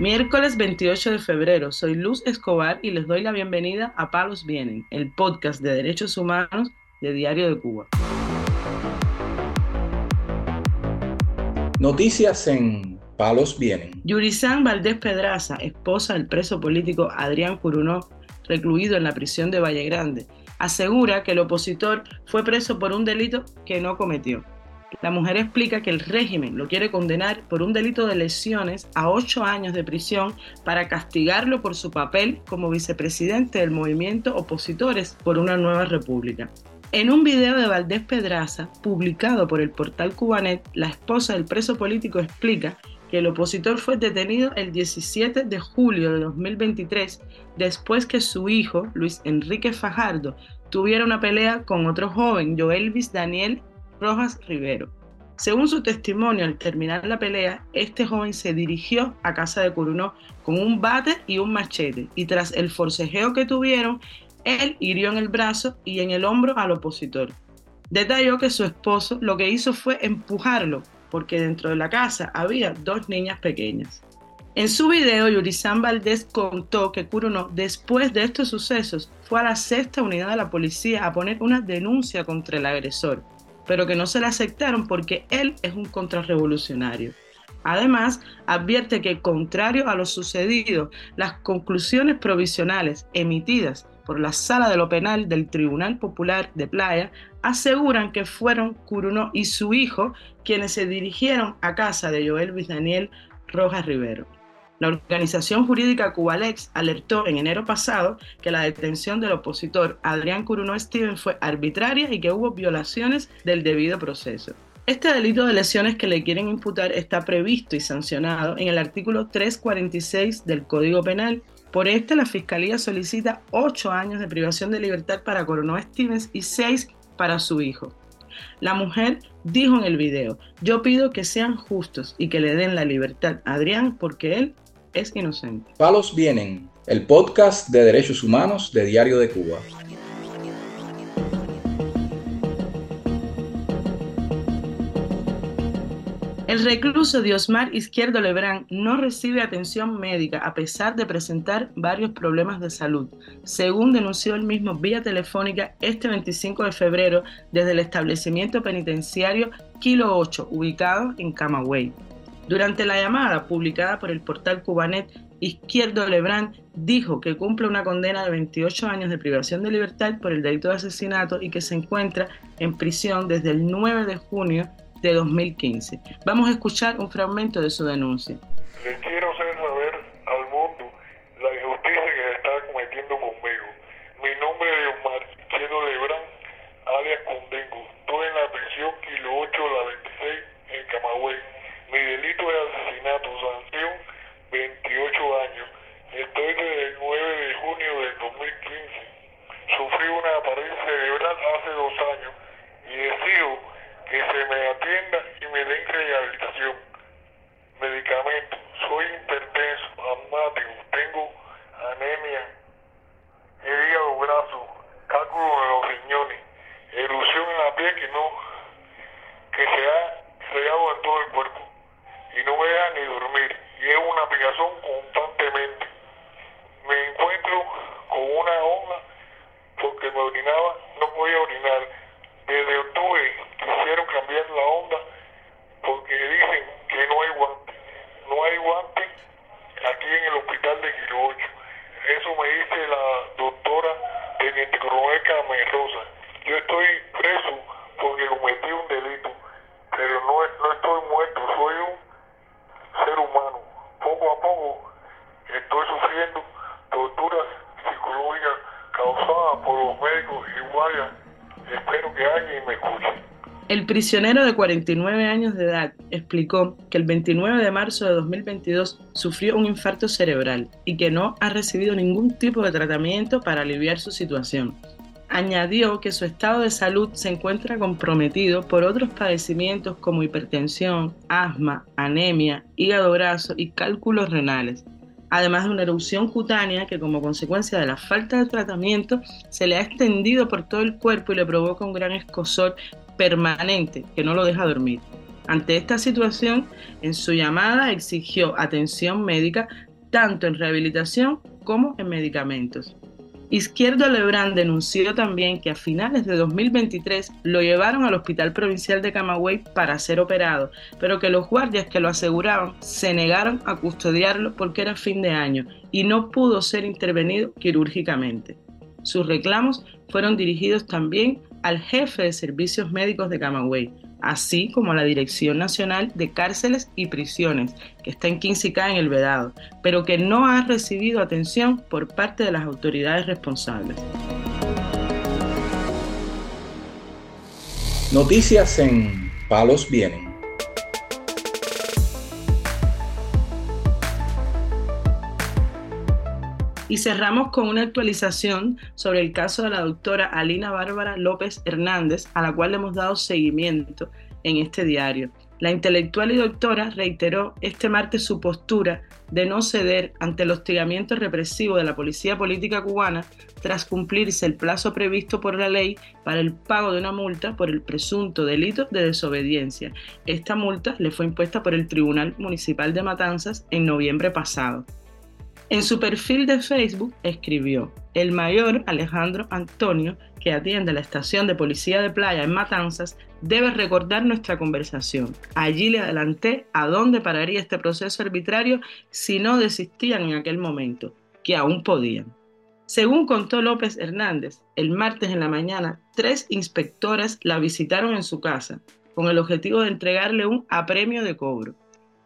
Miércoles 28 de febrero, soy Luz Escobar y les doy la bienvenida a Palos Vienen, el podcast de derechos humanos de Diario de Cuba. Noticias en Palos Vienen. Yurisán Valdés Pedraza, esposa del preso político Adrián Curunó, recluido en la prisión de Valle Grande, asegura que el opositor fue preso por un delito que no cometió. La mujer explica que el régimen lo quiere condenar por un delito de lesiones a ocho años de prisión para castigarlo por su papel como vicepresidente del movimiento Opositores por una Nueva República. En un video de Valdés Pedraza, publicado por el portal Cubanet, la esposa del preso político explica que el opositor fue detenido el 17 de julio de 2023 después que su hijo, Luis Enrique Fajardo, tuviera una pelea con otro joven, Joelvis Daniel Rojas Rivero. Según su testimonio, al terminar la pelea, este joven se dirigió a casa de Curunó con un bate y un machete, y tras el forcejeo que tuvieron, él hirió en el brazo y en el hombro al opositor. Detalló que su esposo lo que hizo fue empujarlo, porque dentro de la casa había dos niñas pequeñas. En su video, Yurizán Valdés contó que Curunó, después de estos sucesos, fue a la sexta unidad de la policía a poner una denuncia contra el agresor pero que no se le aceptaron porque él es un contrarrevolucionario. Además, advierte que, contrario a lo sucedido, las conclusiones provisionales emitidas por la Sala de lo Penal del Tribunal Popular de Playa aseguran que fueron Curuno y su hijo quienes se dirigieron a casa de Joel Luis Daniel Rojas Rivero. La organización jurídica Cubalex alertó en enero pasado que la detención del opositor Adrián Curuno Steven fue arbitraria y que hubo violaciones del debido proceso. Este delito de lesiones que le quieren imputar está previsto y sancionado en el artículo 346 del Código Penal. Por este, la Fiscalía solicita ocho años de privación de libertad para Coronó Stevens y seis para su hijo. La mujer dijo en el video, yo pido que sean justos y que le den la libertad a Adrián porque él es inocente. Palos Vienen, el podcast de derechos humanos de Diario de Cuba. El recluso Diosmar Izquierdo Lebrán no recibe atención médica a pesar de presentar varios problemas de salud, según denunció el mismo vía telefónica este 25 de febrero desde el establecimiento penitenciario Kilo 8, ubicado en Camagüey. Durante la llamada publicada por el portal Cubanet, Izquierdo Lebrán dijo que cumple una condena de 28 años de privación de libertad por el delito de asesinato y que se encuentra en prisión desde el 9 de junio de 2015. Vamos a escuchar un fragmento de su denuncia. Le quiero hacer saber al mundo la injusticia que está cometiendo conmigo. Mi nombre es Omar Izquierdo Lebrán, alias Condengo. Estoy en la prisión Kilo 8, la 26, en Camagüey. Mi delito de asesinato, sanción 28 años. Estoy desde el 9 de junio del 2015. Pared cerebral hace dos años y decido que se me atienda y me den rehabilitación. Medicamentos. Soy hipertenso, asmático, tengo anemia, hígado brazo, cálculo de los riñones, erupción en la piel que no, que se ha regado en todo el cuerpo y no me deja ni dormir. Y es una picazón constantemente. Me encuentro con una onda porque me orinaba, no podía orinar. Desde octubre quisieron cambiar la onda porque dicen que no hay guante. No hay guante aquí en el hospital de Quiro 8. Eso me dice la doctora Teniente Coronel Carmen Rosa. Yo estoy preso porque cometí un delito, pero no, no estoy muerto, soy un ser humano. Poco a poco estoy sufriendo torturas psicológicas causadas por los médicos y guardias. El prisionero de 49 años de edad explicó que el 29 de marzo de 2022 sufrió un infarto cerebral y que no ha recibido ningún tipo de tratamiento para aliviar su situación. Añadió que su estado de salud se encuentra comprometido por otros padecimientos como hipertensión, asma, anemia, hígado graso y cálculos renales, además de una erupción cutánea que como consecuencia de la falta de tratamiento se le ha extendido por todo el cuerpo y le provoca un gran escosor permanente que no lo deja dormir. Ante esta situación, en su llamada exigió atención médica tanto en rehabilitación como en medicamentos. Izquierdo Lebrán denunció también que a finales de 2023 lo llevaron al Hospital Provincial de Camagüey para ser operado, pero que los guardias que lo aseguraban se negaron a custodiarlo porque era fin de año y no pudo ser intervenido quirúrgicamente. Sus reclamos fueron dirigidos también al jefe de servicios médicos de Camagüey, así como la Dirección Nacional de Cárceles y Prisiones, que está en Quincicá en el Vedado, pero que no ha recibido atención por parte de las autoridades responsables. Noticias en Palos Vienen. Y cerramos con una actualización sobre el caso de la doctora Alina Bárbara López Hernández, a la cual le hemos dado seguimiento en este diario. La intelectual y doctora reiteró este martes su postura de no ceder ante el hostigamiento represivo de la policía política cubana tras cumplirse el plazo previsto por la ley para el pago de una multa por el presunto delito de desobediencia. Esta multa le fue impuesta por el Tribunal Municipal de Matanzas en noviembre pasado. En su perfil de Facebook escribió, el mayor Alejandro Antonio, que atiende la estación de policía de playa en Matanzas, debe recordar nuestra conversación. Allí le adelanté a dónde pararía este proceso arbitrario si no desistían en aquel momento, que aún podían. Según contó López Hernández, el martes en la mañana, tres inspectoras la visitaron en su casa con el objetivo de entregarle un apremio de cobro.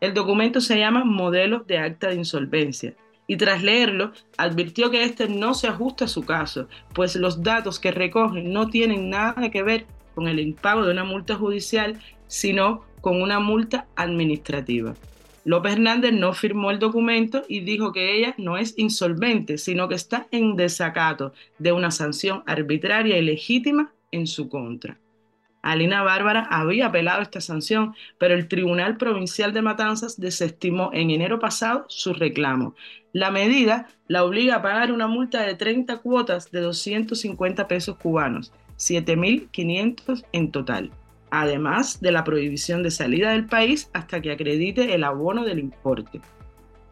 El documento se llama Modelos de Acta de Insolvencia y tras leerlo advirtió que este no se ajusta a su caso, pues los datos que recogen no tienen nada que ver con el impago de una multa judicial, sino con una multa administrativa. López Hernández no firmó el documento y dijo que ella no es insolvente, sino que está en desacato de una sanción arbitraria y legítima en su contra. Alina Bárbara había apelado esta sanción, pero el Tribunal Provincial de Matanzas desestimó en enero pasado su reclamo. La medida la obliga a pagar una multa de 30 cuotas de 250 pesos cubanos, 7.500 en total, además de la prohibición de salida del país hasta que acredite el abono del importe.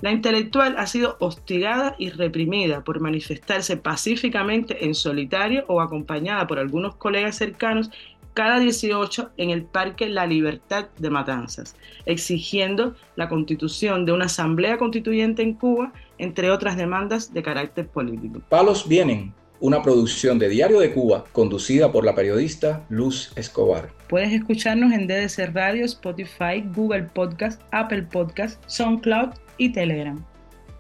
La intelectual ha sido hostigada y reprimida por manifestarse pacíficamente en solitario o acompañada por algunos colegas cercanos cada 18 en el Parque La Libertad de Matanzas, exigiendo la constitución de una asamblea constituyente en Cuba, entre otras demandas de carácter político. Palos Vienen, una producción de Diario de Cuba conducida por la periodista Luz Escobar. Puedes escucharnos en DDC Radio, Spotify, Google Podcast, Apple Podcast, SoundCloud y Telegram.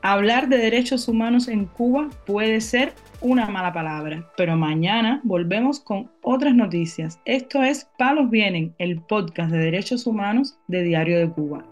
Hablar de derechos humanos en Cuba puede ser una mala palabra, pero mañana volvemos con otras noticias. Esto es Palos Vienen, el podcast de derechos humanos de Diario de Cuba.